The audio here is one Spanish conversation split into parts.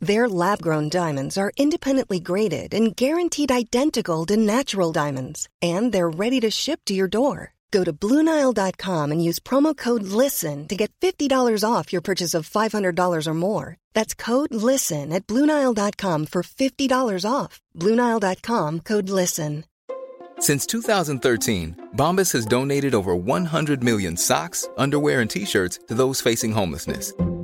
Their lab grown diamonds are independently graded and guaranteed identical to natural diamonds, and they're ready to ship to your door. Go to Bluenile.com and use promo code LISTEN to get $50 off your purchase of $500 or more. That's code LISTEN at Bluenile.com for $50 off. Bluenile.com code LISTEN. Since 2013, Bombas has donated over 100 million socks, underwear, and t shirts to those facing homelessness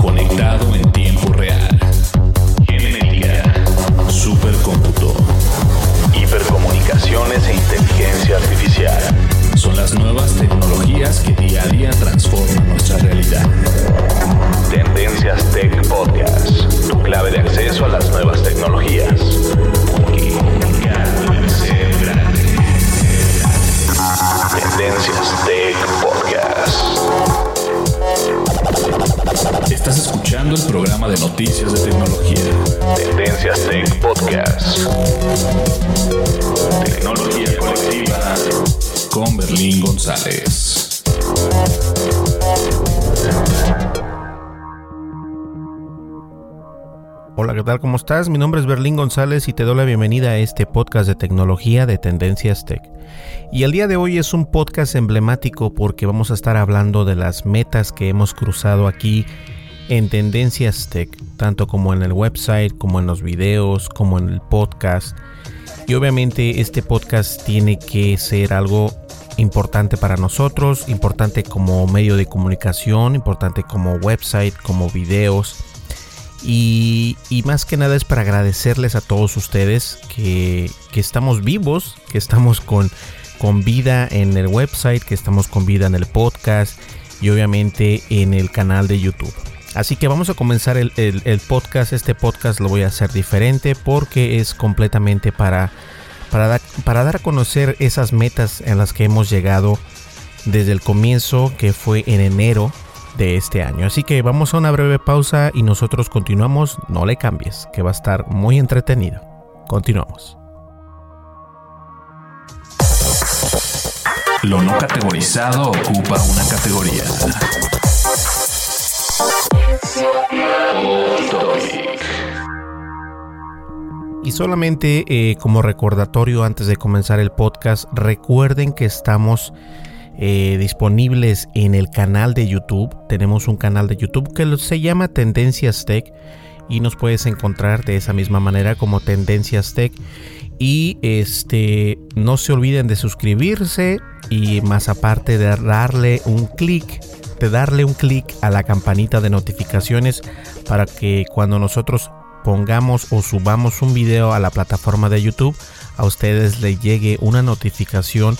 Conectado en tiempo real. Genética, supercómputo, hipercomunicaciones e inteligencia artificial. Son las nuevas tecnologías que día a día transforman nuestra realidad. Tendencias Tech Podcast, tu clave de acceso a las nuevas tecnologías. Tendencias Tech Podcast. Estás escuchando el programa de noticias de tecnología. Tendencias Tech Podcast. Tecnología colectiva con Berlín González. Hola, ¿qué tal? ¿Cómo estás? Mi nombre es Berlín González y te doy la bienvenida a este podcast de tecnología de Tendencias Tech. Y el día de hoy es un podcast emblemático porque vamos a estar hablando de las metas que hemos cruzado aquí en Tendencias Tech, tanto como en el website, como en los videos, como en el podcast. Y obviamente este podcast tiene que ser algo importante para nosotros, importante como medio de comunicación, importante como website, como videos. Y, más que nada es para agradecerles a todos ustedes que, estamos vivos, que estamos con vida en el website, que estamos con vida en el podcast y obviamente en el canal de YouTube. Así que vamos a comenzar el, podcast. Este podcast lo voy a hacer diferente porque es completamente para, para, para dar a conocer esas metas en las que hemos llegado desde el comienzo, que fue en enero de este año. Así que vamos a una breve pausa y nosotros continuamos. No le cambies, que va a estar muy entretenido. Continuamos. Lo no categorizado ocupa una categoría. Y solamente eh, como recordatorio antes de comenzar el podcast, recuerden que estamos eh, disponibles en el canal de YouTube. Tenemos un canal de YouTube que se llama Tendencias Tech y nos puedes encontrar de esa misma manera como Tendencias Tech. Y este no se olviden de suscribirse y más aparte de darle un clic darle un clic a la campanita de notificaciones para que cuando nosotros pongamos o subamos un video a la plataforma de YouTube, a ustedes les llegue una notificación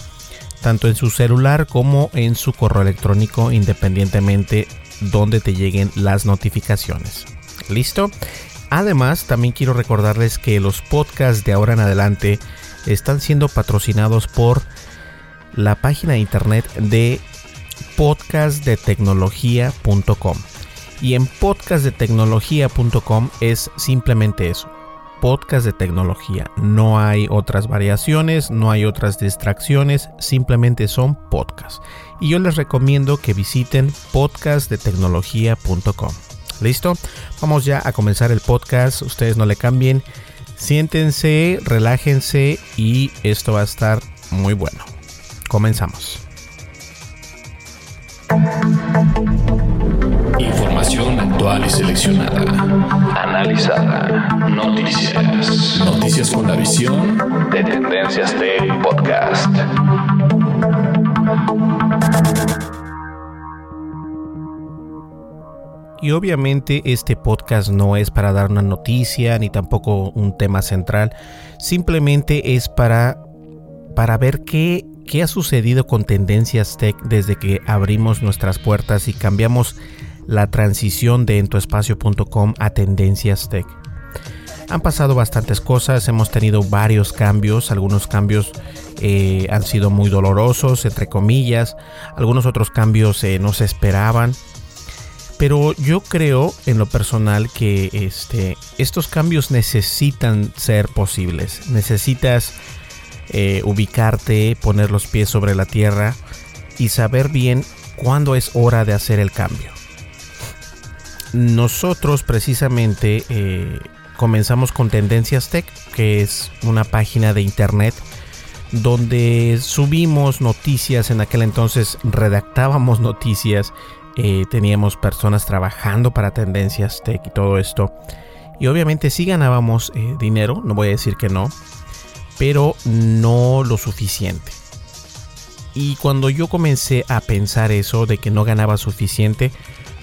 tanto en su celular como en su correo electrónico independientemente donde te lleguen las notificaciones. ¿Listo? Además, también quiero recordarles que los podcasts de ahora en adelante están siendo patrocinados por la página de internet de podcastdetecnología.com. Y en podcastdetecnología.com es simplemente eso. Podcast de tecnología. No hay otras variaciones, no hay otras distracciones, simplemente son podcasts. Y yo les recomiendo que visiten podcastdetecnología.com. ¿Listo? Vamos ya a comenzar el podcast. Ustedes no le cambien. Siéntense, relájense y esto va a estar muy bueno. Comenzamos. Información actual y seleccionada. Analizada. Noticias. Noticias con la visión de Tendencias del Podcast. Y obviamente este podcast no es para dar una noticia ni tampoco un tema central, simplemente es para para ver qué qué ha sucedido con Tendencias Tech desde que abrimos nuestras puertas y cambiamos la transición de entoespacio.com a Tendencias Tech. Han pasado bastantes cosas, hemos tenido varios cambios, algunos cambios eh, han sido muy dolorosos, entre comillas, algunos otros cambios eh, no se esperaban. Pero yo creo en lo personal que este, estos cambios necesitan ser posibles. Necesitas eh, ubicarte, poner los pies sobre la tierra y saber bien cuándo es hora de hacer el cambio. Nosotros precisamente eh, comenzamos con Tendencias Tech, que es una página de internet donde subimos noticias. En aquel entonces redactábamos noticias eh, teníamos personas trabajando para tendencias tech y todo esto. Y obviamente sí ganábamos dinero, no voy a decir que no, pero no lo suficiente. Y cuando yo comencé a pensar eso de que no ganaba suficiente,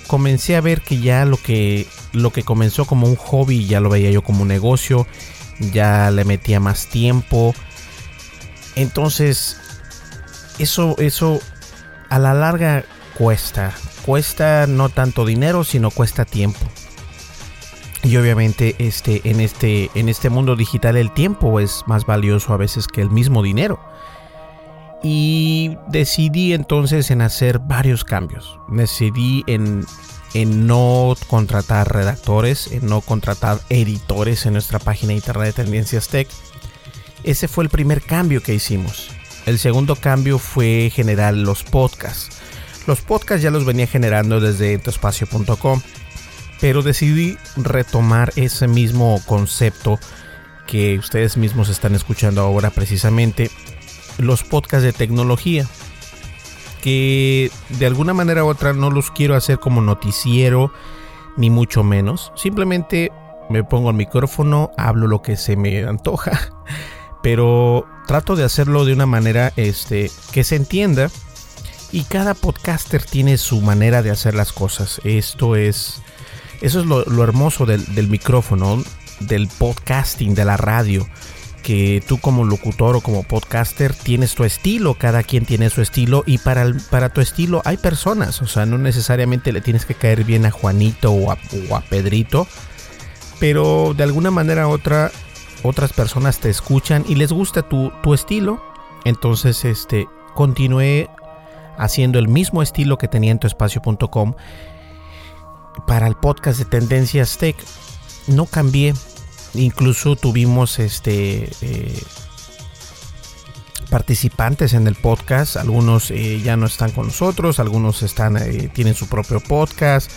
comencé a ver que ya lo que lo que comenzó como un hobby ya lo veía yo como un negocio, ya le metía más tiempo. Entonces, eso eso a la larga cuesta, cuesta no tanto dinero, sino cuesta tiempo. Y obviamente este, en, este, en este mundo digital el tiempo es más valioso a veces que el mismo dinero. Y decidí entonces en hacer varios cambios. Decidí en, en no contratar redactores, en no contratar editores en nuestra página de internet de Tendencias Tech. Ese fue el primer cambio que hicimos. El segundo cambio fue generar los podcasts. Los podcasts ya los venía generando desde entoespacio.com, pero decidí retomar ese mismo concepto que ustedes mismos están escuchando ahora precisamente, los podcasts de tecnología, que de alguna manera u otra no los quiero hacer como noticiero, ni mucho menos, simplemente me pongo el micrófono, hablo lo que se me antoja, pero trato de hacerlo de una manera este, que se entienda y cada podcaster tiene su manera de hacer las cosas. Esto es, eso es lo, hermoso del, micrófono, del podcasting, de la radio. Que tú como locutor o como podcaster tienes tu estilo, cada quien tiene su estilo y para, para tu estilo hay personas, o sea, no necesariamente le tienes que caer bien a Juanito o a, Pedrito, pero de alguna manera otra otras personas te escuchan y les gusta tu, tu estilo. Entonces, este, continué haciendo el mismo estilo que tenía en tuespacio.com para el podcast de Tendencias Tech. No cambié. Incluso tuvimos este eh, participantes en el podcast. Algunos eh, ya no están con nosotros, algunos están eh, tienen su propio podcast.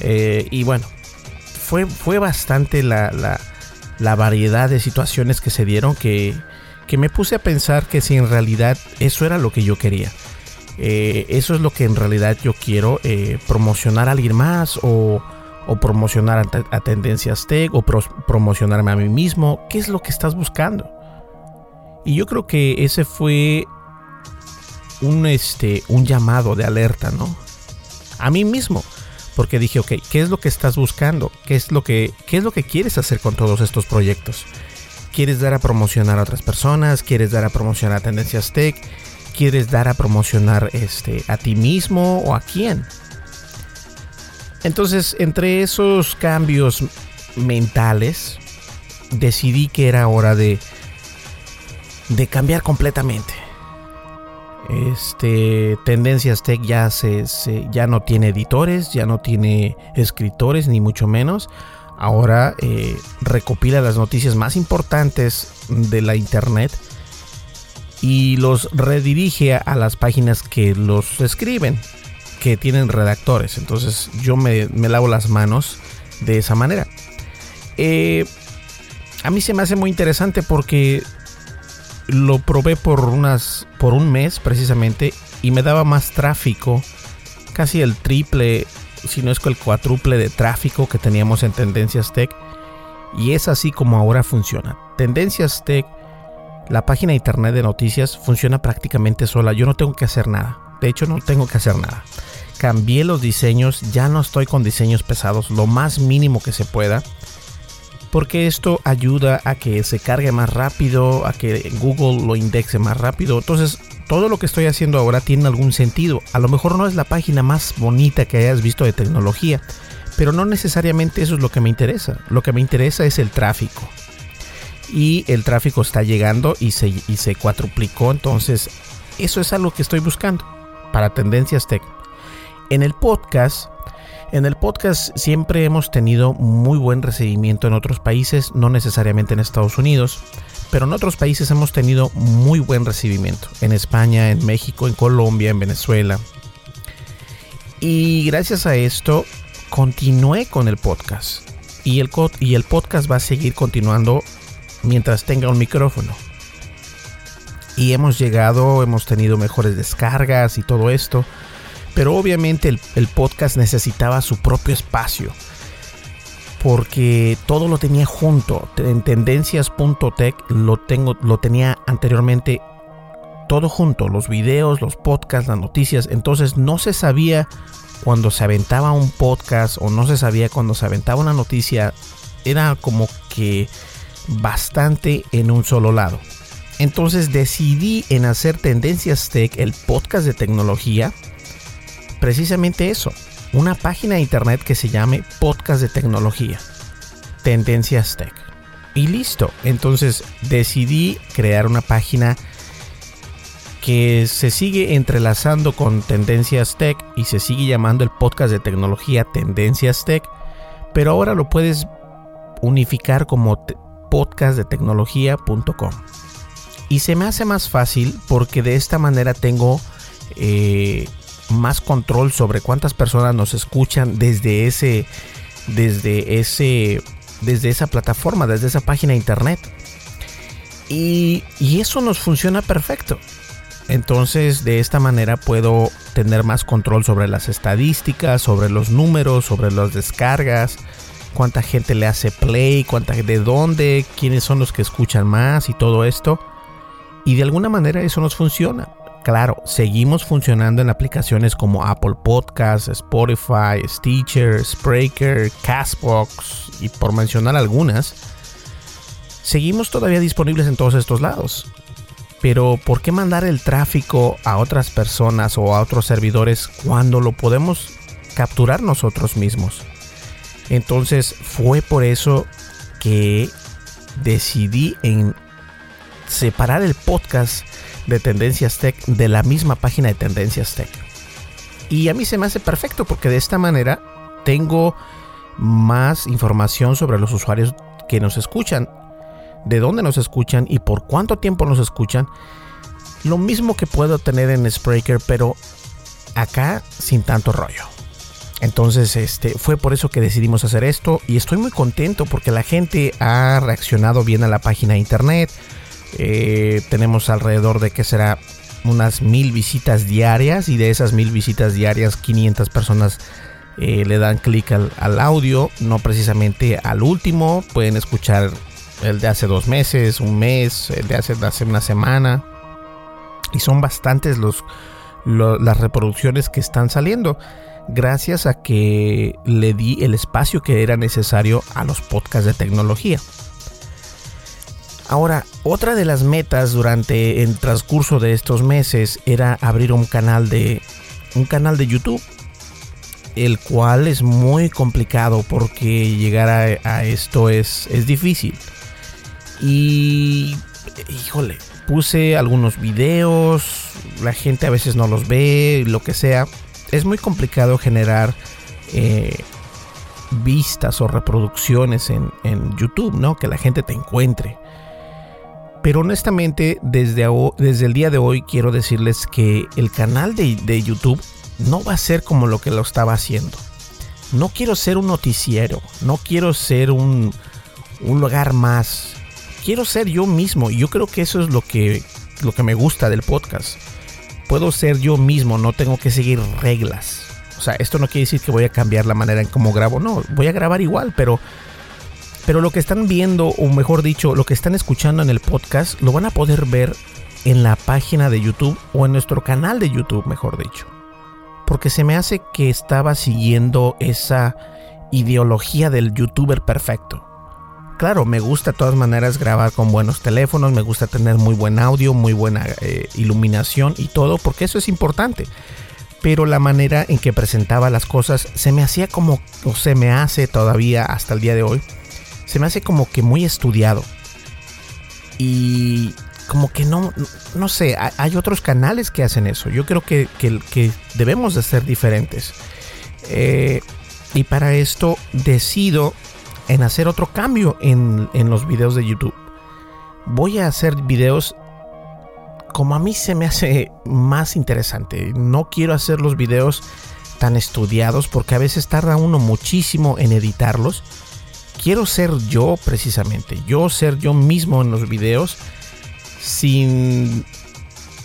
y bueno, fue, fue bastante la, la, la, variedad de situaciones que se dieron que, que me puse a pensar que si en realidad eso era lo que yo quería. Eh, eso es lo que en realidad yo quiero, eh, promocionar a alguien más o, promocionar a, Tendencias Tech o promocionarme a mí mismo. ¿Qué es lo que estás buscando? Y yo creo que ese fue un, este, un llamado de alerta, ¿no? A mí mismo. Porque dije, ok, ¿qué es lo que estás buscando? ¿Qué es lo que, qué es lo que quieres hacer con todos estos proyectos? ¿Quieres dar a promocionar a otras personas? ¿Quieres dar a promocionar a Tendencias Tech? Quieres dar a promocionar este, a ti mismo o a quién. Entonces, entre esos cambios mentales, decidí que era hora de, de cambiar completamente. Este, Tendencias Tech ya, se, ya no tiene editores, ya no tiene escritores, ni mucho menos. Ahora eh, recopila las noticias más importantes de la internet y los redirige a las páginas que los escriben, que tienen redactores. Entonces yo me, lavo las manos de esa manera. Eh, a mí se me hace muy interesante porque lo probé por unas por un mes precisamente y me daba más tráfico, casi el triple, si no es que el cuádruple de tráfico que teníamos en Tendencias Tech. Y es así como ahora funciona. Tendencias Tech la página internet de noticias funciona prácticamente sola. Yo no tengo que hacer nada. De hecho, no tengo que hacer nada. cambié los diseños, ya no estoy con diseños pesados, lo más mínimo que se pueda. Porque esto ayuda a que se cargue más rápido, a que Google lo indexe más rápido. Entonces, todo lo que estoy haciendo ahora tiene algún sentido. A lo mejor no es la página más bonita que hayas visto de tecnología, pero no necesariamente eso es lo que me interesa. Lo que me interesa es el tráfico. Y el tráfico está llegando y se, y se cuatruplicó. Entonces, eso es algo que estoy buscando para Tendencias Tech. En el podcast, en el podcast siempre hemos tenido muy buen recibimiento en otros países, no necesariamente en Estados Unidos, pero en otros países hemos tenido muy buen recibimiento. En España, en México, en Colombia, en Venezuela. Y gracias a esto continué con el podcast. Y el, y el podcast va a seguir continuando mientras tenga un micrófono. Y hemos llegado, hemos tenido mejores descargas y todo esto. Pero obviamente el, podcast necesitaba su propio espacio. Porque todo lo tenía junto. En tendencias.tech lo, tengo, lo tenía anteriormente todo junto. Los videos, los podcasts, las noticias. Entonces no se sabía cuando se aventaba un podcast o no se sabía cuando se aventaba una noticia. Era como que bastante en un solo lado. Entonces decidí en hacer Tendencias Tech, el podcast de tecnología, precisamente eso, una página de internet que se llame Podcast de Tecnología, Tendencias Tech. Y listo, entonces decidí crear una página que se sigue entrelazando con Tendencias Tech y se sigue llamando el podcast de tecnología Tendencias Tech, pero ahora lo puedes unificar como podcastdetecnología.com. Y se me hace más fácil porque de esta manera tengo eh, más control sobre cuántas personas nos escuchan desde ese, desde ese, desde esa plataforma, desde esa página de internet. Y, y eso nos funciona perfecto. Entonces de esta manera puedo tener más control sobre las estadísticas, sobre los números, sobre las descargas, cuánta gente le hace play, cuánta, de dónde, quiénes son los que escuchan más y todo esto. Y de alguna manera eso nos funciona. Claro, seguimos funcionando en aplicaciones como Apple Podcasts, Spotify, Stitcher, Spreaker, Castbox y por mencionar algunas. Seguimos todavía disponibles en todos estos lados. Pero ¿por qué mandar el tráfico a otras personas o a otros servidores cuando lo podemos capturar nosotros mismos? Entonces fue por eso que decidí en separar el podcast de Tendencias Tech de la misma página de Tendencias Tech. Y a mí se me hace perfecto porque de esta manera tengo más información sobre los usuarios que nos escuchan, de dónde nos escuchan y por cuánto tiempo nos escuchan. Lo mismo que puedo tener en Spreaker, pero acá sin tanto rollo. Entonces, este, fue por eso que decidimos hacer esto y estoy muy contento porque la gente ha reaccionado bien a la página de internet. Eh, tenemos alrededor de que será unas mil visitas diarias y de esas mil visitas diarias 500 personas eh, le dan clic al, audio, no precisamente al último, pueden escuchar el de hace dos meses, un mes, el de hace, hace una semana y son bastantes los, las reproducciones que están saliendo gracias a que le di el espacio que era necesario a los podcasts de tecnología. Ahora, otra de las metas durante el transcurso de estos meses era abrir un canal de un canal de YouTube, el cual es muy complicado porque llegar a, esto es, es difícil. Y híjole, puse algunos videos, la gente a veces no los ve, lo que sea. Es muy complicado generar eh, vistas o reproducciones en, en YouTube, ¿no? Que la gente te encuentre. Pero honestamente, desde, desde el día de hoy quiero decirles que el canal de, YouTube no va a ser como lo que lo estaba haciendo. No quiero ser un noticiero, no quiero ser un, un lugar más. Quiero ser yo mismo y yo creo que eso es lo que, lo que me gusta del podcast. Puedo ser yo mismo, no tengo que seguir reglas. O sea, esto no quiere decir que voy a cambiar la manera en cómo grabo, no, voy a grabar igual, pero pero lo que están viendo, o mejor dicho, lo que están escuchando en el podcast, lo van a poder ver en la página de YouTube o en nuestro canal de YouTube, mejor dicho. porque se me hace que estaba siguiendo esa ideología del youtuber perfecto. Claro, me gusta de todas maneras grabar con buenos teléfonos, me gusta tener muy buen audio, muy buena eh, iluminación y todo, porque eso es importante. Pero la manera en que presentaba las cosas se me hacía como, o se me hace todavía hasta el día de hoy, se me hace como que muy estudiado. Y como que no, no sé, hay otros canales que hacen eso. Yo creo que, que, debemos de ser diferentes. Eh, y para esto decido en hacer otro cambio en, en los videos de YouTube. Voy a hacer videos como a mí se me hace más interesante. No quiero hacer los videos tan estudiados porque a veces tarda uno muchísimo en editarlos. Quiero ser yo precisamente, yo ser yo mismo en los videos sin,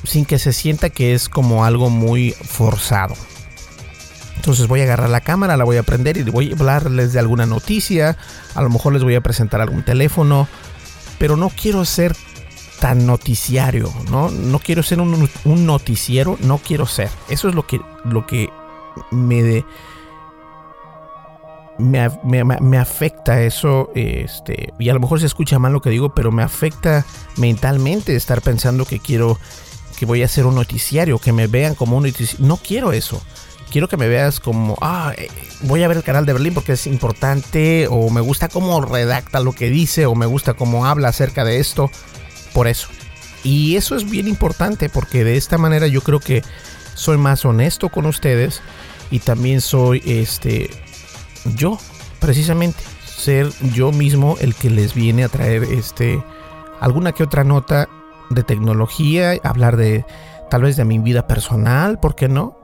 sin que se sienta que es como algo muy forzado. Entonces voy a agarrar la cámara, la voy a prender y voy a hablarles de alguna noticia. A lo mejor les voy a presentar algún teléfono. Pero no quiero ser tan noticiario, ¿no? No quiero ser un, noticiero, no quiero ser. Eso es lo que, lo que me, me, me, afecta eso, este, y a lo mejor se escucha mal lo que digo, pero me afecta mentalmente estar pensando que quiero, que voy a hacer un noticiario, que me vean como un noticiario. No quiero eso. Quiero que me veas como, ah, eh, voy a ver el canal de Berlín porque es importante, o me gusta cómo redacta lo que dice, o me gusta cómo habla acerca de esto. Por eso. Y eso es bien importante porque de esta manera yo creo que soy más honesto con ustedes y también soy este yo, precisamente, ser yo mismo el que les viene a traer este alguna que otra nota de tecnología, hablar de tal vez de mi vida personal, ¿por qué no?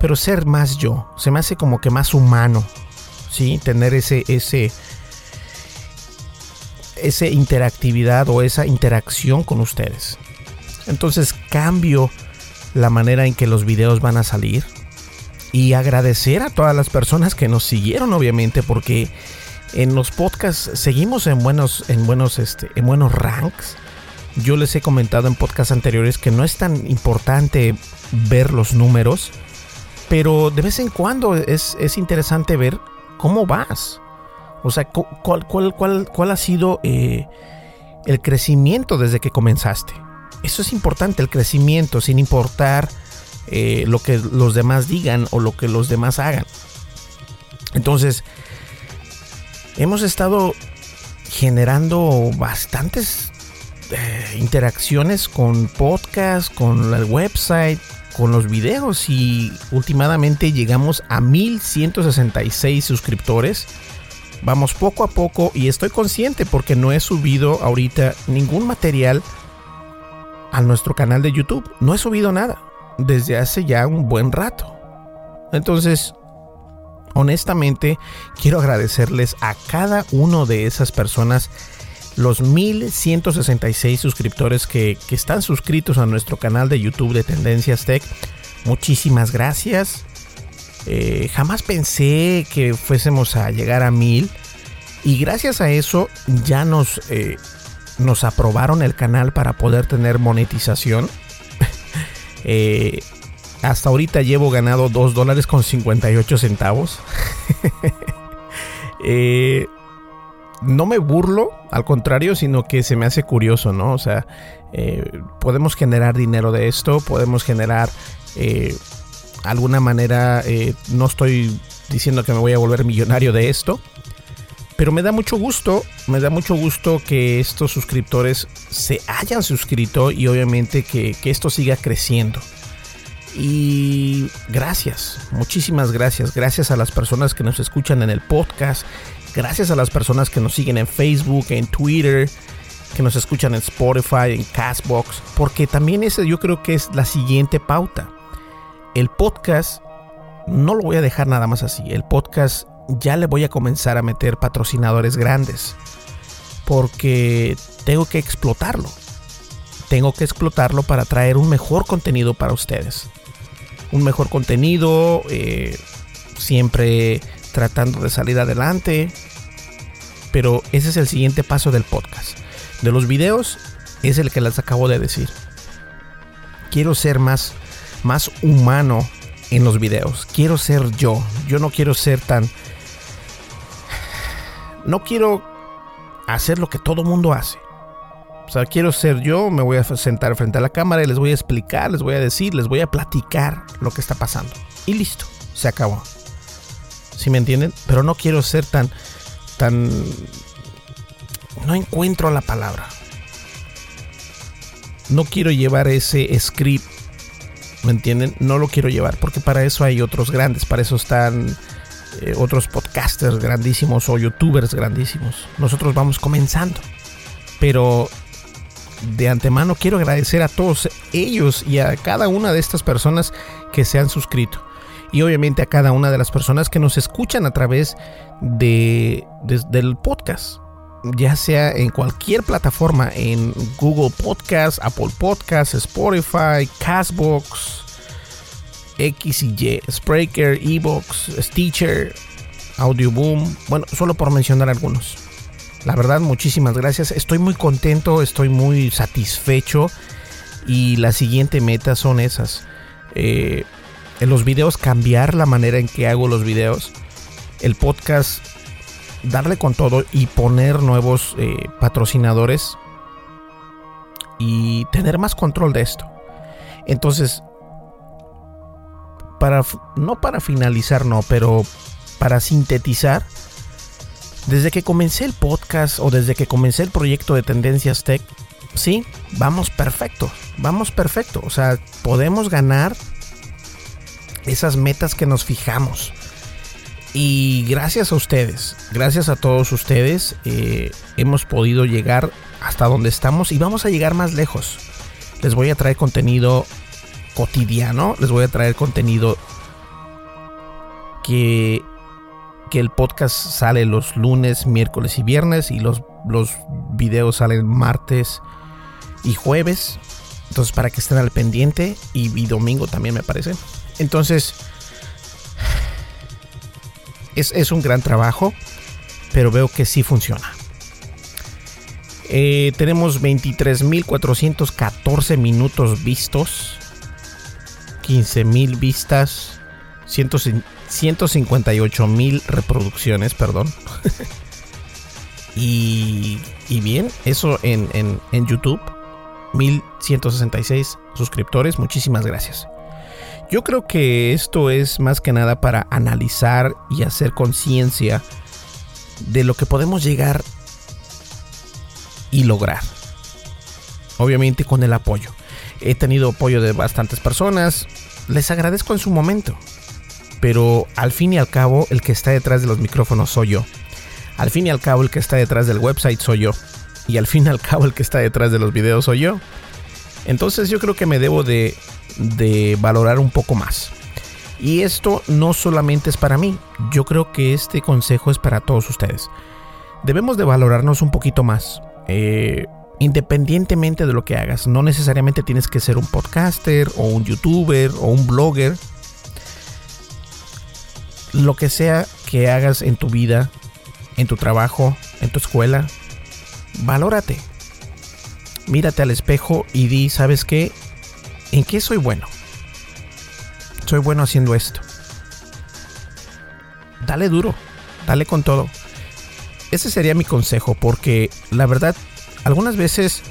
Pero ser más yo, se me hace como que más humano, ¿sí? Tener ese ese esa interactividad o esa interacción con ustedes. Entonces cambio la manera en que los videos van a salir y agradecer a todas las personas que nos siguieron obviamente porque en los podcasts seguimos en buenos en buenos este en buenos ranks yo les he comentado en podcasts anteriores que no es tan importante ver los números pero de vez en cuando es, interesante ver cómo vas o sea cuál, cuál, cuál, cuál ha sido eh, el crecimiento desde que comenzaste eso es importante el crecimiento sin importar eh, lo que los demás digan o lo que los demás hagan. Entonces, hemos estado generando bastantes eh, interacciones con podcast, con el website, con los videos y últimamente llegamos a 1166 suscriptores. Vamos poco a poco y estoy consciente porque no he subido ahorita ningún material a nuestro canal de YouTube. No he subido nada desde hace ya un buen rato. Entonces, honestamente, quiero agradecerles a cada uno de esas personas, los 1166 suscriptores que, están suscritos a nuestro canal de YouTube de Tendencias Tech. Muchísimas gracias. Eh, jamás pensé que fuésemos a llegar a mil. Y gracias a eso ya nos, eh, nos aprobaron el canal para poder tener monetización. Eh, hasta ahorita llevo ganado 2 dólares con 58 centavos. no me burlo, al contrario, sino que se me hace curioso, ¿no? O sea, eh, podemos generar dinero de esto, podemos generar alguna manera, no estoy diciendo que me voy a volver millonario de esto, pero me da mucho gusto, me da mucho gusto que estos suscriptores se hayan suscrito y obviamente que, esto siga creciendo. Y gracias, muchísimas gracias. Gracias a las personas que nos escuchan en el podcast. Gracias a las personas que nos siguen en Facebook, en Twitter, que nos escuchan en Spotify, en Castbox. Porque también ese yo creo que es la siguiente pauta. El podcast no lo voy a dejar nada más así. El podcast ya le voy a comenzar a meter patrocinadores grandes. Porque tengo que explotarlo. Tengo que explotarlo para traer un mejor contenido para ustedes. Un mejor contenido, eh, siempre tratando de salir adelante. Pero ese es el siguiente paso del podcast. De los videos es el que les acabo de decir. Quiero ser más, más humano en los videos. Quiero ser yo. Yo no quiero ser tan... No quiero hacer lo que todo mundo hace. O sea, quiero ser yo, me voy a sentar frente a la cámara y les voy a explicar, les voy a decir, les voy a platicar lo que está pasando. Y listo, se acabó. ¿Sí me entienden? Pero no quiero ser tan, tan... No encuentro la palabra. No quiero llevar ese script, ¿me entienden? No lo quiero llevar porque para eso hay otros grandes, para eso están eh, otros podcasters grandísimos o youtubers grandísimos. Nosotros vamos comenzando. Pero de antemano quiero agradecer a todos ellos y a cada una de estas personas que se han suscrito. Y obviamente a cada una de las personas que nos escuchan a través de, del podcast. Ya sea en cualquier plataforma, en Google Podcast, Apple Podcast, Spotify, Castbox, X y Y, Spreaker, Ebox, Stitcher, Audioboom. Bueno, solo por mencionar algunos. La verdad, muchísimas gracias. Estoy muy contento, estoy muy satisfecho. Y la siguiente meta son esas. Eh, en los videos cambiar la manera en que hago los videos. El podcast darle con todo y poner nuevos eh, patrocinadores. Y tener más control de esto. Entonces, para, no para finalizar, no, pero para sintetizar desde que comencé el podcast o desde que comencé el proyecto de Tendencias Tech, sí, vamos perfecto, vamos perfecto. O sea, podemos ganar esas metas que nos fijamos. Y gracias a ustedes, gracias a todos ustedes, eh, hemos podido llegar hasta donde estamos y vamos a llegar más lejos. Les voy a traer contenido cotidiano, les voy a traer contenido que que el podcast sale los lunes, miércoles y viernes y los, los videos salen martes y jueves. Entonces para que estén al pendiente y, domingo también me parece. Entonces es, un gran trabajo, pero veo que sí funciona. Eh, tenemos 23.414 minutos vistos, 15.000 vistas, 158 mil reproducciones, perdón. y, y, bien, eso en, en, en YouTube. 1166 suscriptores. Muchísimas gracias. Yo creo que esto es más que nada para analizar y hacer conciencia de lo que podemos llegar y lograr. Obviamente con el apoyo. He tenido apoyo de bastantes personas. Les agradezco en su momento pero al fin y al cabo el que está detrás de los micrófonos soy yo. Al fin y al cabo el que está detrás del website soy yo. Y al fin y al cabo el que está detrás de los videos soy yo. Entonces yo creo que me debo de, valorar un poco más. Y esto no solamente es para mí, yo creo que este consejo es para todos ustedes. Debemos de valorarnos un poquito más. Eh, independientemente de lo que hagas, no necesariamente tienes que ser un podcaster o un youtuber o un blogger lo que sea que hagas en tu vida, en tu trabajo, en tu escuela, valórate. Mírate al espejo y di, ¿sabes qué? ¿En qué soy bueno? Soy bueno haciendo esto. Dale duro, dale con todo. Ese sería mi consejo porque la verdad, algunas veces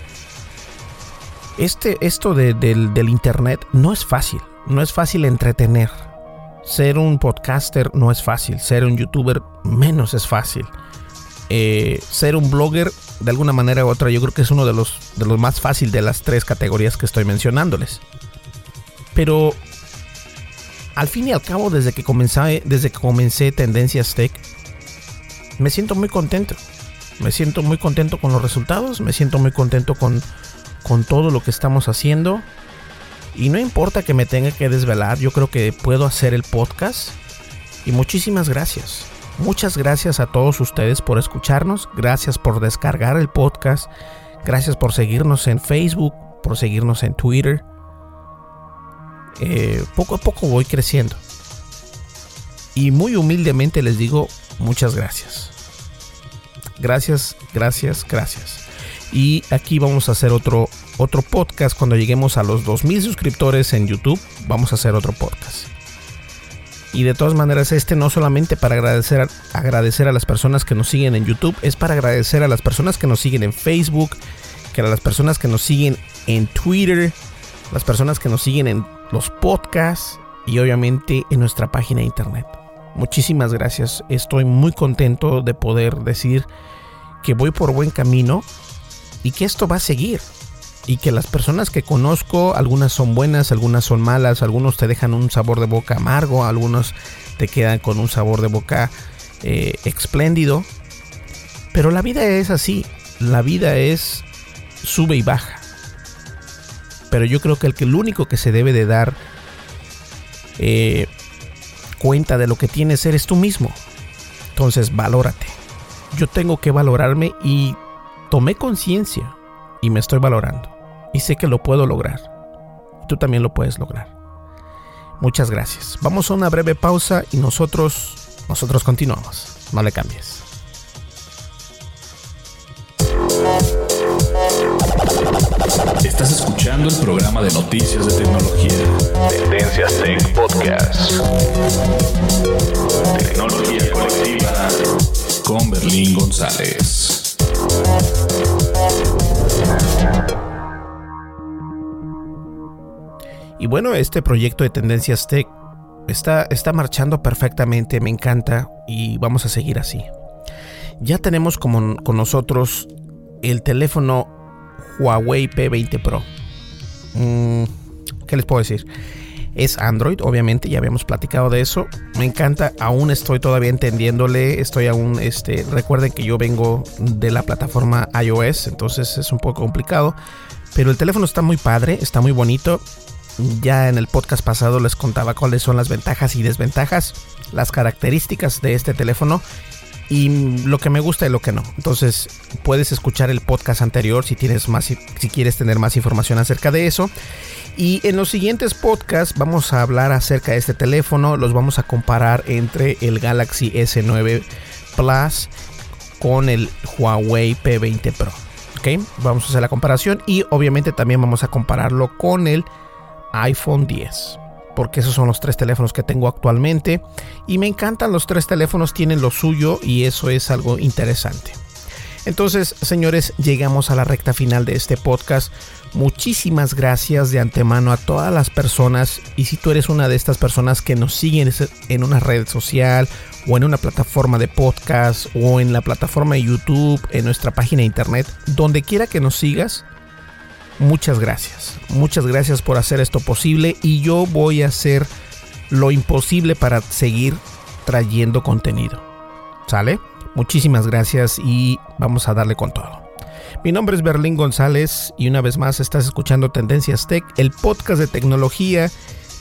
este, esto del, del internet no es fácil. No es fácil entretener ser un podcaster no es fácil, ser un youtuber menos es fácil. Eh, ser un blogger, de alguna manera u otra, yo creo que es uno de los, de los más fáciles de las tres categorías que estoy mencionándoles. Pero al fin y al cabo, desde que comencé, desde que comencé Tendencias Tech, me siento muy contento. Me siento muy contento con los resultados, me siento muy contento con, con todo lo que estamos haciendo. Y no importa que me tenga que desvelar, yo creo que puedo hacer el podcast. Y muchísimas gracias. Muchas gracias a todos ustedes por escucharnos. Gracias por descargar el podcast. Gracias por seguirnos en Facebook, por seguirnos en Twitter. Eh, poco a poco voy creciendo. Y muy humildemente les digo muchas gracias. Gracias, gracias, gracias. Y aquí vamos a hacer otro, otro podcast cuando lleguemos a los 2000 suscriptores en YouTube. Vamos a hacer otro podcast. Y de todas maneras, este no solamente para agradecer, agradecer a las personas que nos siguen en YouTube, es para agradecer a las personas que nos siguen en Facebook, que a las personas que nos siguen en Twitter, las personas que nos siguen en los podcasts y obviamente en nuestra página de internet. Muchísimas gracias. Estoy muy contento de poder decir que voy por buen camino y que esto va a seguir. Y que las personas que conozco, algunas son buenas, algunas son malas, algunos te dejan un sabor de boca amargo, algunos te quedan con un sabor de boca eh, espléndido. Pero la vida es así, la vida es sube y baja. Pero yo creo que el, único que se debe de dar eh, cuenta de lo que tienes eres tú mismo. Entonces, valórate. Yo tengo que valorarme y tomé conciencia y me estoy valorando. Y sé que lo puedo lograr. Tú también lo puedes lograr. Muchas gracias. Vamos a una breve pausa y nosotros, nosotros continuamos. No le cambies. Estás escuchando el programa de noticias de tecnología. Tendencias Tech Podcast. Tecnología colectiva con Berlín González. Y bueno, este proyecto de Tendencias Tech está, está marchando perfectamente, me encanta y vamos a seguir así. Ya tenemos como, con nosotros el teléfono Huawei P20 Pro. Mm, ¿Qué les puedo decir? Es Android, obviamente, ya habíamos platicado de eso. Me encanta, aún estoy todavía entendiéndole, estoy aún, este, recuerden que yo vengo de la plataforma iOS, entonces es un poco complicado. Pero el teléfono está muy padre, está muy bonito. Ya en el podcast pasado les contaba cuáles son las ventajas y desventajas, las características de este teléfono y lo que me gusta y lo que no. Entonces puedes escuchar el podcast anterior si tienes más, si quieres tener más información acerca de eso. Y en los siguientes podcasts vamos a hablar acerca de este teléfono, los vamos a comparar entre el Galaxy S9 Plus con el Huawei P20 Pro. ¿Ok? Vamos a hacer la comparación y obviamente también vamos a compararlo con el iPhone 10 porque esos son los tres teléfonos que tengo actualmente y me encantan los tres teléfonos, tienen lo suyo y eso es algo interesante. Entonces, señores, llegamos a la recta final de este podcast. Muchísimas gracias de antemano a todas las personas y si tú eres una de estas personas que nos siguen en una red social o en una plataforma de podcast o en la plataforma de YouTube, en nuestra página de internet, donde quiera que nos sigas, muchas gracias. Muchas gracias por hacer esto posible y yo voy a hacer lo imposible para seguir trayendo contenido. ¿Sale? Muchísimas gracias y vamos a darle con todo. Mi nombre es Berlín González y una vez más estás escuchando Tendencias Tech, el podcast de tecnología,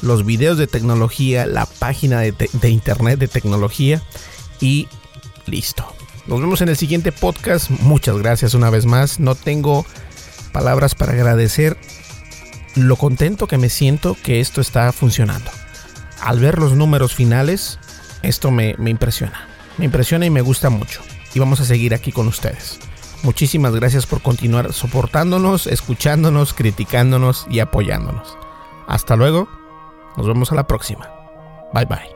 los videos de tecnología, la página de, de internet de tecnología y listo. Nos vemos en el siguiente podcast. Muchas gracias una vez más. No tengo palabras para agradecer lo contento que me siento que esto está funcionando. Al ver los números finales, esto me, impresiona. Me impresiona y me gusta mucho. Y vamos a seguir aquí con ustedes. Muchísimas gracias por continuar soportándonos, escuchándonos, criticándonos y apoyándonos. Hasta luego. Nos vemos a la próxima. Bye bye.